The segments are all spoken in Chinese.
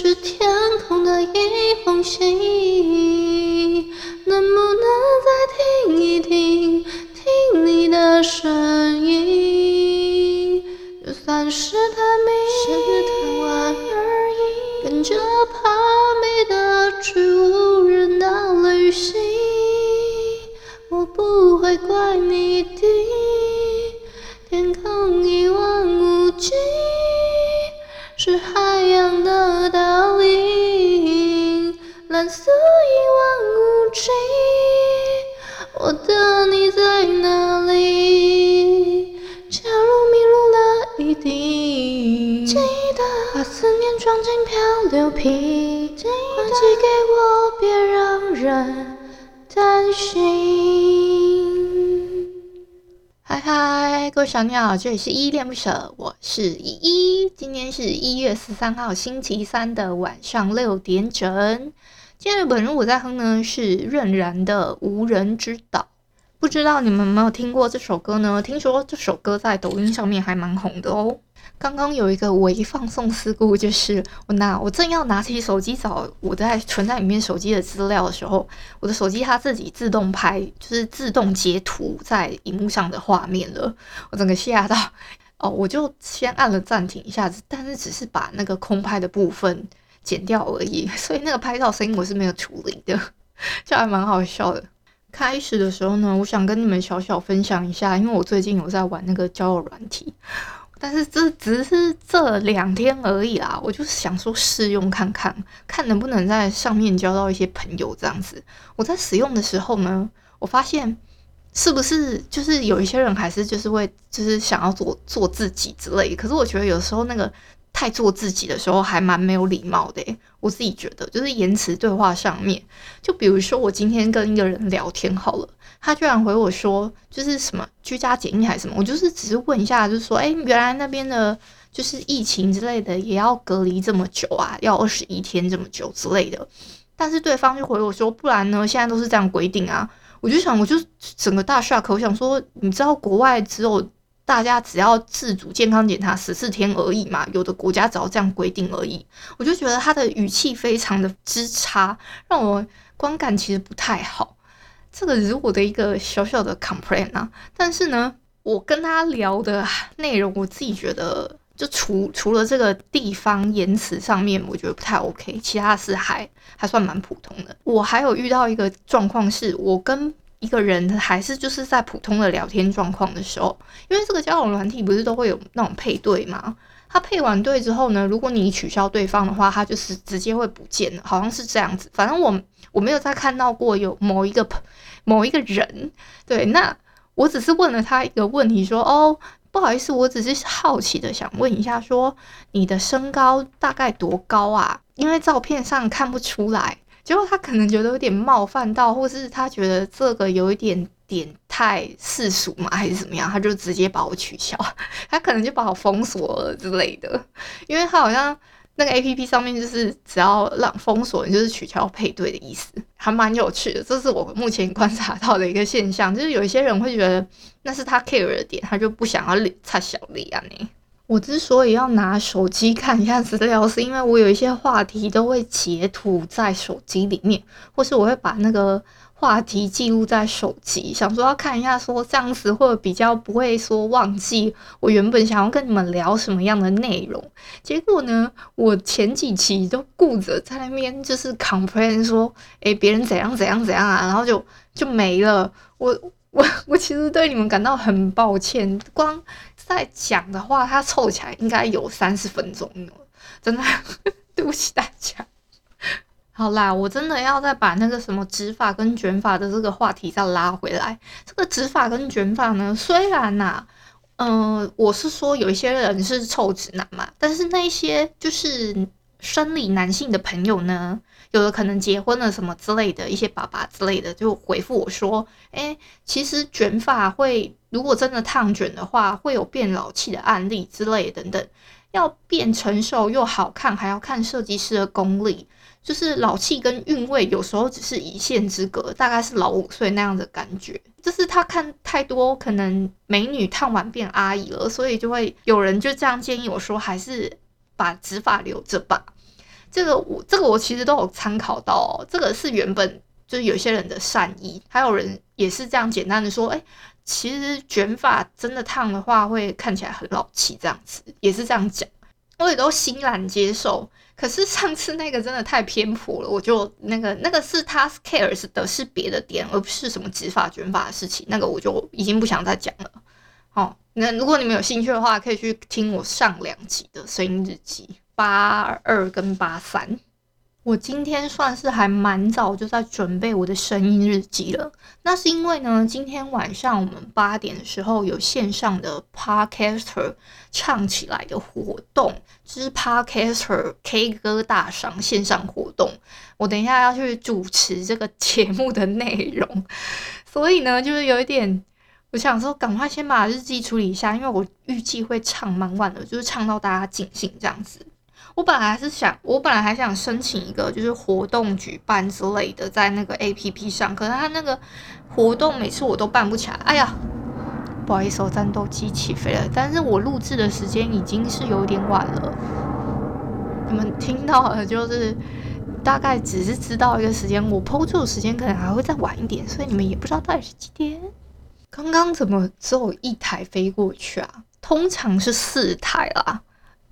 是天空的一封信，能不能再听一听，记得把思念装进漂流瓶，记得快寄给我，别让人担心。嗨嗨，各位小鸟，这里是依恋不舍，我是依依。今天是一月十三号星期三的晚上六点整。今天的本人我在哼呢是任然的《无人之岛》，不知道你们有没有听过这首歌呢？听说这首歌在抖音上面还蛮红的哦。刚刚有一个微放送事故，就是我拿我正要拿起手机找我在存在里面手机的资料的时候，我的手机它自己自动拍，就是自动截图在荧幕上的画面了，我整个吓到哦，我就先按了暂停一下子，但是只是把那个空拍的部分剪掉而已，所以那个拍照声音我是没有处理的，就还蛮好笑的。开始的时候呢，我想跟你们小小分享一下，因为我最近有在玩那个交友软体。但是这只是这两天而已啦，我就是想说试用看看，看能不能在上面交到一些朋友这样子。我在使用的时候呢，我发现是不是就是有一些人还是就是会就是想要做做自己之类，可是我觉得有时候那个太做自己的时候还蛮没有礼貌的。我自己觉得就是言辞对话上面，就比如说我今天跟一个人聊天好了。他居然回我说，就是什么居家检疫还是什么，我就是只是问一下，就是说，诶，原来那边的，就是疫情之类的，也要隔离这么久啊，要二十一天这么久之类的。但是对方就回我说，不然呢，现在都是这样规定啊。我就想，我就整个大帅可我想说，你知道国外只有大家只要自主健康检查十四天而已嘛，有的国家只要这样规定而已。我就觉得他的语气非常的之差，让我观感其实不太好。这个是我的一个小小的 complain 啊，但是呢，我跟他聊的内容，我自己觉得，就除除了这个地方言辞上面，我觉得不太 OK，其他是还还算蛮普通的。我还有遇到一个状况，是我跟一个人还是就是在普通的聊天状况的时候，因为这个交友软体不是都会有那种配对吗？他配完对之后呢，如果你取消对方的话，他就是直接会不见了，好像是这样子。反正我我没有再看到过有某一个某一个人，对，那我只是问了他一个问题，说哦，不好意思，我只是好奇的想问一下，说你的身高大概多高啊？因为照片上看不出来。结果他可能觉得有点冒犯到，或是他觉得这个有一点。点太世俗嘛，还是怎么样？他就直接把我取消，他可能就把我封锁了之类的。因为他好像那个 APP 上面就是只要让封锁，就是取消配对的意思，还蛮有趣的。这是我目前观察到的一个现象，就是有一些人会觉得那是他 care 的点，他就不想要理他小丽啊。你我之所以要拿手机看一下资料，是因为我有一些话题都会截图在手机里面，或是我会把那个。话题记录在手机，想说要看一下，说这样子会比较不会说忘记我原本想要跟你们聊什么样的内容。结果呢，我前几期都顾着在那边就是 complain 说，诶，别人怎样怎样怎样啊，然后就就没了。我我我其实对你们感到很抱歉，光在讲的话，它凑起来应该有三十分钟了，真的 对不起大家。好啦，我真的要再把那个什么直发跟卷发的这个话题再拉回来。这个直发跟卷发呢，虽然呐、啊，嗯、我是说有一些人是臭直男嘛，但是那些就是生理男性的朋友呢，有的可能结婚了什么之类的一些爸爸之类的，就回复我说，哎，其实卷发会，如果真的烫卷的话，会有变老气的案例之类等等。要变成熟又好看，还要看设计师的功力。就是老气跟韵味有时候只是一线之隔，大概是老五岁那样的感觉。就是他看太多可能美女烫完变阿姨了，所以就会有人就这样建议我说，还是把直发留着吧。这个我这个我其实都有参考到哦，这个是原本就是有些人的善意，还有人也是这样简单的说，哎。其实卷发真的烫的话，会看起来很老气，这样子也是这样讲，我也都欣然接受。可是上次那个真的太偏颇了，我就那个那个是他 cares 的是别的点，而不是什么直发卷发的事情，那个我就已经不想再讲了。好，那如果你们有兴趣的话，可以去听我上两集的声音日记八二跟八三。我今天算是还蛮早就在准备我的声音日记了。那是因为呢，今天晚上我们八点的时候有线上的 Podcaster 唱起来的活动，就是 Podcaster K 歌大赏线上活动。我等一下要去主持这个节目的内容，所以呢，就是有一点，我想说赶快先把日记处理一下，因为我预计会唱蛮晚的，就是唱到大家尽兴这样子。我本来是想，我本来还想申请一个就是活动举办之类的，在那个 APP 上，可是他那个活动每次我都办不起来。哎呀，不好意思，我战斗机起飞了。但是我录制的时间已经是有点晚了，你们听到的就是大概只是知道一个时间，我 PO 出的时间可能还会再晚一点，所以你们也不知道到底是几点。刚刚怎么只有一台飞过去啊？通常是四台啦。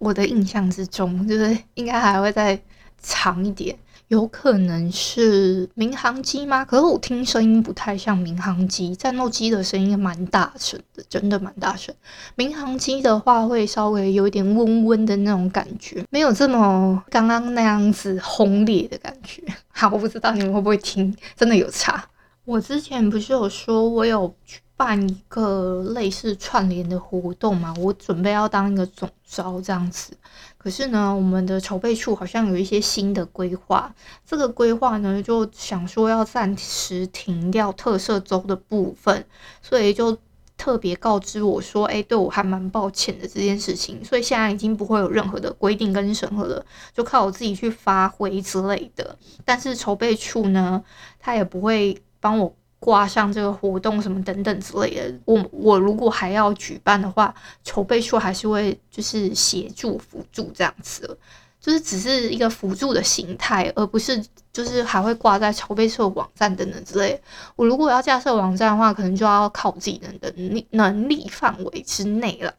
我的印象之中，就是应该还会再长一点，有可能是民航机吗？可是我听声音不太像民航机，战斗机的声音蛮大声的，真的蛮大声。民航机的话会稍微有一点嗡嗡的那种感觉，没有这么刚刚那样子轰烈的感觉。好，我不知道你们会不会听，真的有差。我之前不是有说我有办一个类似串联的活动嘛，我准备要当一个总招这样子。可是呢，我们的筹备处好像有一些新的规划，这个规划呢就想说要暂时停掉特色周的部分，所以就特别告知我说，哎，对我还蛮抱歉的这件事情。所以现在已经不会有任何的规定跟审核了，就靠我自己去发挥之类的。但是筹备处呢，他也不会帮我。挂上这个活动什么等等之类的，我我如果还要举办的话，筹备处还是会就是协助辅助这样子，就是只是一个辅助的形态，而不是就是还会挂在筹备处网站等等之类。我如果要架设网站的话，可能就要靠自己的能力能力范围之内了。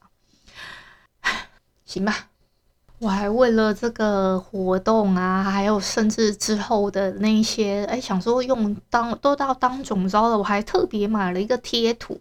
行吧。我还为了这个活动啊，还有甚至之后的那些，哎，想说用当都到当总招了，我还特别买了一个贴图，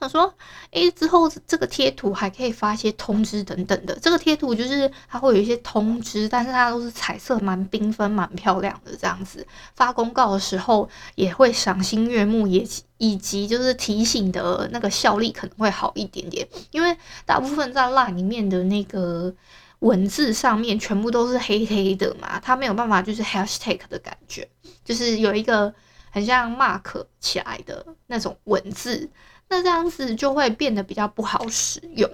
想说，哎，之后这个贴图还可以发一些通知等等的。这个贴图就是它会有一些通知，但是它都是彩色，蛮缤纷、蛮漂亮的这样子。发公告的时候也会赏心悦目，也以及就是提醒的那个效力可能会好一点点，因为大部分在拉里面的那个。文字上面全部都是黑黑的嘛，它没有办法就是 hashtag 的感觉，就是有一个很像 mark 起来的那种文字，那这样子就会变得比较不好使用。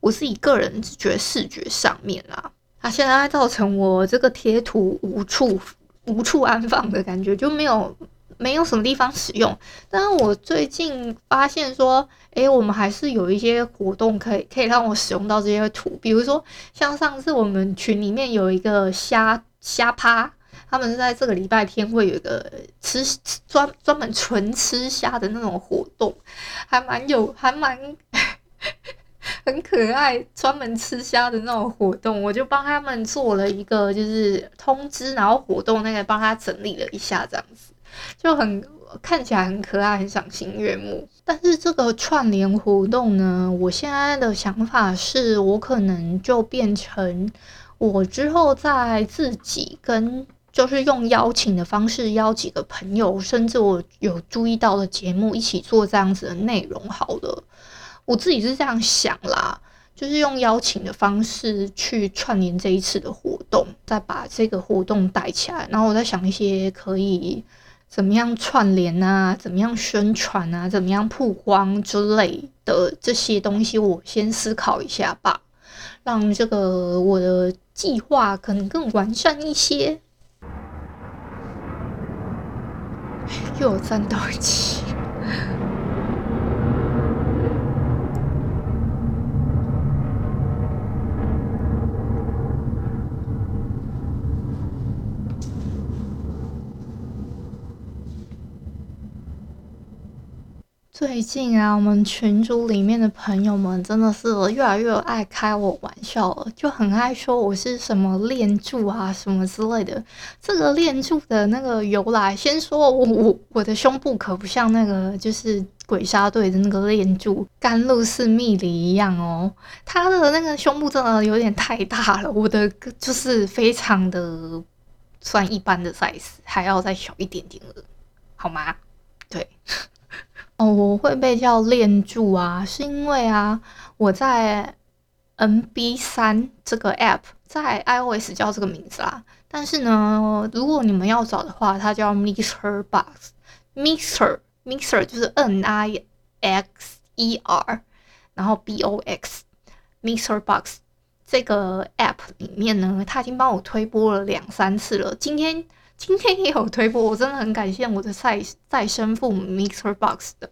我自己个人只觉得视觉上面啊，它现在造成我这个贴图无处无处安放的感觉，就没有。没有什么地方使用，但是我最近发现说，诶，我们还是有一些活动可以可以让我使用到这些图，比如说像上次我们群里面有一个虾虾趴，他们是在这个礼拜天会有一个吃专专门纯吃虾的那种活动，还蛮有还蛮 很可爱，专门吃虾的那种活动，我就帮他们做了一个就是通知，然后活动那个帮他整理了一下，这样子。就很看起来很可爱，很赏心悦目。但是这个串联活动呢，我现在的想法是我可能就变成我之后再自己跟，就是用邀请的方式邀几个朋友，甚至我有注意到的节目一起做这样子的内容好了。我自己是这样想啦，就是用邀请的方式去串联这一次的活动，再把这个活动带起来。然后我在想一些可以怎么样串联啊，怎么样宣传啊，怎么样曝光之类的这些东西，我先思考一下吧，让这个我的计划可能更完善一些。又有战斗机。最近啊，我们群组里面的朋友们真的是越来越爱开我玩笑了，就很爱说我是什么链柱啊，什么之类的。这个链柱的那个由来，先说我我我的胸部可不像那个就是鬼杀队的那个链柱甘露寺蜜梨一样哦，他的那个胸部真的有点太大了，我的就是非常的算一般的 size，还要再小一点点了，好吗？对。哦，我会被叫链柱啊，是因为啊，我在 N B 三这个 app 在 iOS 叫这个名字啦。但是呢，如果你们要找的话，它叫 Mixer Box，Mixer Mixer 就是 N I X E R，然后 B O X Mixer Box 这个 app 里面呢，它已经帮我推播了两三次了。今天。今天也有推播，我真的很感谢我的再再生父母 Mixer Box 的，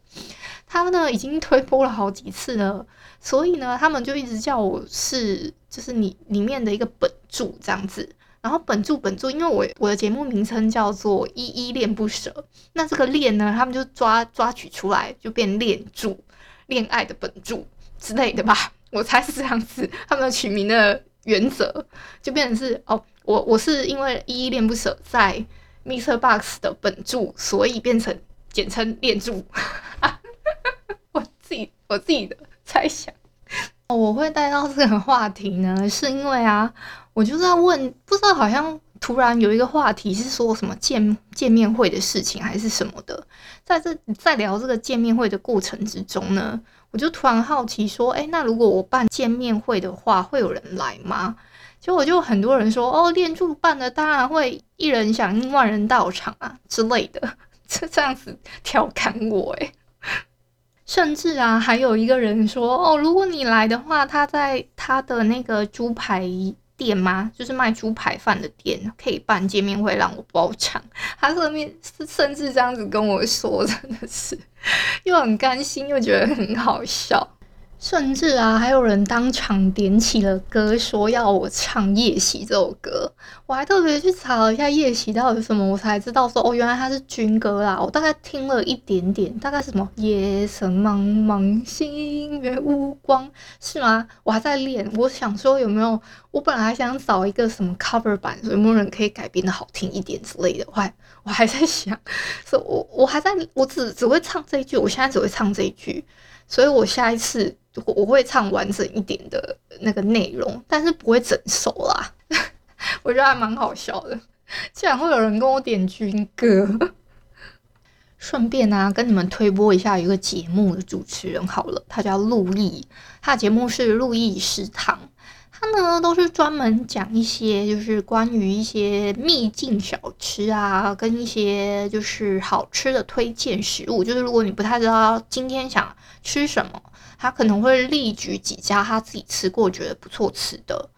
他们呢已经推播了好几次了，所以呢他们就一直叫我是就是你里面的一个本柱这样子，然后本柱本柱，因为我我的节目名称叫做依依恋不舍，那这个恋呢他们就抓抓取出来就变恋柱，恋爱的本柱之类的吧，我猜是这样子，他们取名的原则就变成是哦。我我是因为依依恋不舍在 Mixer Box 的本著，所以变成简称恋柱。我自己我自己的猜想。我会带到这个话题呢，是因为啊，我就是要问，不知道好像突然有一个话题是说什么见见面会的事情还是什么的，在这在聊这个见面会的过程之中呢，我就突然好奇说，哎，那如果我办见面会的话，会有人来吗？就我就很多人说哦，练柱办的当然会一人响应万人到场啊之类的，就这样子调侃我诶，甚至啊还有一个人说哦，如果你来的话，他在他的那个猪排店吗？就是卖猪排饭的店，可以办见面会让我包场。他后面甚至这样子跟我说，真的是 又很甘心又觉得很好笑。甚至啊，还有人当场点起了歌，说要我唱《夜袭》这首歌。我还特别去查了一下《夜袭》到底是什么，我才知道说哦，原来它是军歌啦。我大概听了一点点，大概什么“夜色茫茫，星月无光”是吗？我还在练，我想说有没有，我本来想找一个什么 cover 版，有没有人可以改编的好听一点之类的。我还我还在想，所以我我还在，我只只会唱这一句，我现在只会唱这一句，所以我下一次。我我会唱完整一点的那个内容，但是不会整首啦。我觉得还蛮好笑的，竟然会有人跟我点军歌。顺便啊，跟你们推播一下一个节目的主持人好了，他叫陆毅，他的节目是路易食堂。他呢都是专门讲一些就是关于一些秘境小吃啊，跟一些就是好吃的推荐食物。就是如果你不太知道今天想吃什么。他可能会列举几家他自己吃过觉得不错吃的，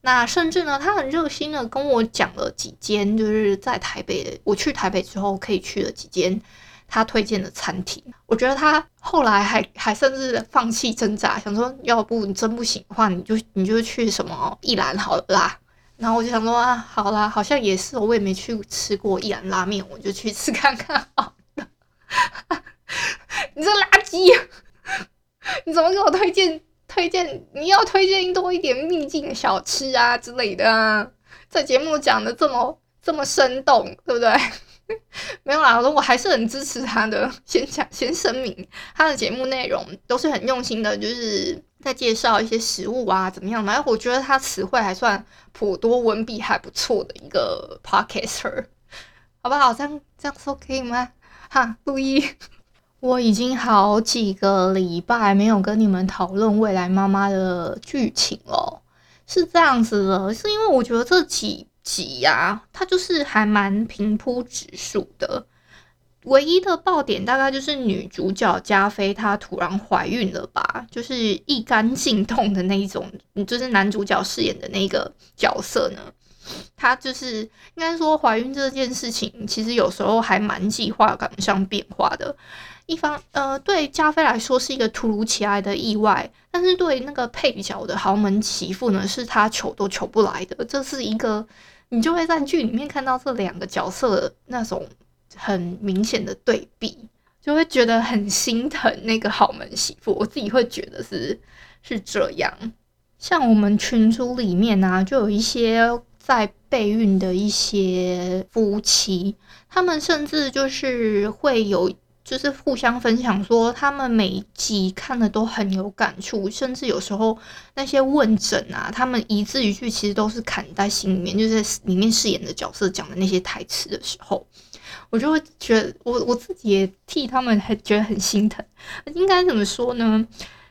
那甚至呢，他很热心的跟我讲了几间，就是在台北，我去台北之后可以去的几间他推荐的餐厅。我觉得他后来还还甚至放弃挣扎，想说要不你真不行的话，你就你就去什么一兰好了啦。然后我就想说啊，好啦，好像也是，我也没去吃过一兰拉面，我就去吃看看好了。你这垃圾！你怎么给我推荐推荐？你要推荐多一点秘境小吃啊之类的啊！在节目讲的这么这么生动，对不对？没有啦，我说我还是很支持他的。先讲先声明，他的节目内容都是很用心的，就是在介绍一些食物啊怎么样的。然后我觉得他词汇还算颇多，文笔还不错的一个 podcaster，好不好？这样这样说可以吗？哈，路易。我已经好几个礼拜没有跟你们讨论未来妈妈的剧情了，是这样子的，是因为我觉得这几集呀、啊，它就是还蛮平铺直叙的。唯一的爆点大概就是女主角加菲她突然怀孕了吧，就是一杆进洞的那一种，就是男主角饰演的那个角色呢，她就是应该说怀孕这件事情，其实有时候还蛮计划赶不上变化的。一方呃，对加菲来说是一个突如其来的意外，但是对那个配角的豪门媳妇呢，是她求都求不来的。这是一个你就会在剧里面看到这两个角色那种。很明显的对比，就会觉得很心疼那个豪门媳妇。我自己会觉得是是这样。像我们群组里面、啊，就有一些在备孕的一些夫妻，他们甚至就是会有，就是互相分享说，他们每一集看的都很有感触，甚至有时候那些问诊啊，他们一字一句其实都是砍在心里面，就是里面饰演的角色讲的那些台词的时候。我就会觉得，我我自己也替他们还觉得很心疼。应该怎么说呢？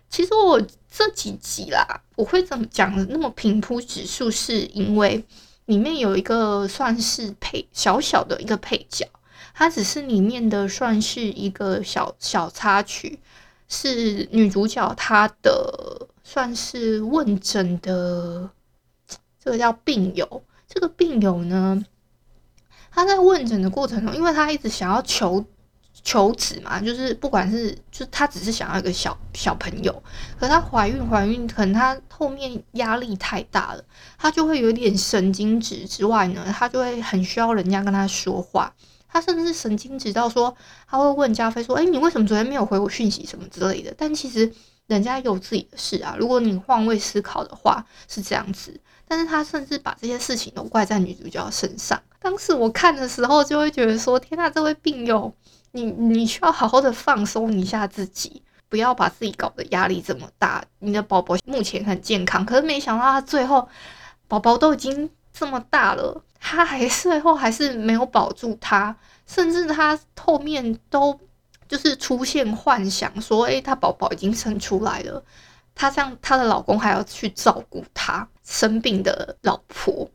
其实我这几集啦，我会怎么讲的那么平铺直叙，是因为里面有一个算是配小小的一个配角，它只是里面的算是一个小小插曲，是女主角她的算是问诊的这个叫病友，这个病友呢。他在问诊的过程中，因为他一直想要求求子嘛，就是不管是就他只是想要一个小小朋友，可他怀孕怀孕，可能他后面压力太大了，他就会有点神经质之外呢，他就会很需要人家跟他说话。他甚至是神经质到说，他会问加菲说：“诶，你为什么昨天没有回我讯息什么之类的？”但其实人家有自己的事啊。如果你换位思考的话，是这样子。但是他甚至把这些事情都怪在女主角身上。当时我看的时候，就会觉得说：“天呐，这位病友，你你需要好好的放松一下自己，不要把自己搞得压力这么大。你的宝宝目前很健康，可是没想到他最后宝宝都已经这么大了，他还最后还是没有保住他，甚至他后面都就是出现幻想，说：诶，他宝宝已经生出来了。”她像她的老公还要去照顾她生病的老婆，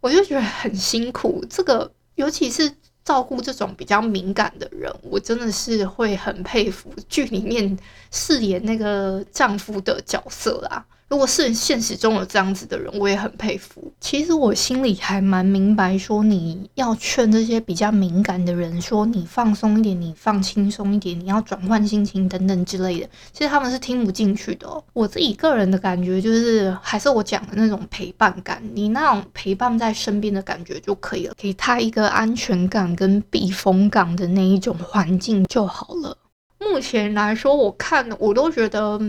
我就觉得很辛苦。这个尤其是照顾这种比较敏感的人，我真的是会很佩服剧里面饰演那个丈夫的角色啦。如果是现实中有这样子的人，我也很佩服。其实我心里还蛮明白，说你要劝这些比较敏感的人，说你放松一点，你放轻松一点，你要转换心情等等之类的。其实他们是听不进去的。我自己个人的感觉就是，还是我讲的那种陪伴感，你那种陪伴在身边的感觉就可以了，给他一个安全感跟避风港的那一种环境就好了。目前来说，我看我都觉得。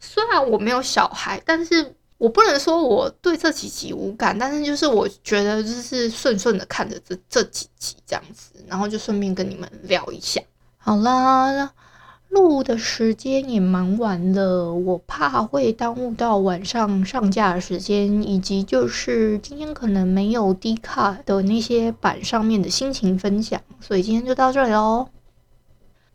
虽然我没有小孩，但是我不能说我对这几集无感，但是就是我觉得就是顺顺的看着这这几集这样子，然后就顺便跟你们聊一下。好啦，录的时间也蛮晚了，我怕会耽误到晚上上架的时间，以及就是今天可能没有 D 卡的那些版上面的心情分享，所以今天就到这里喽。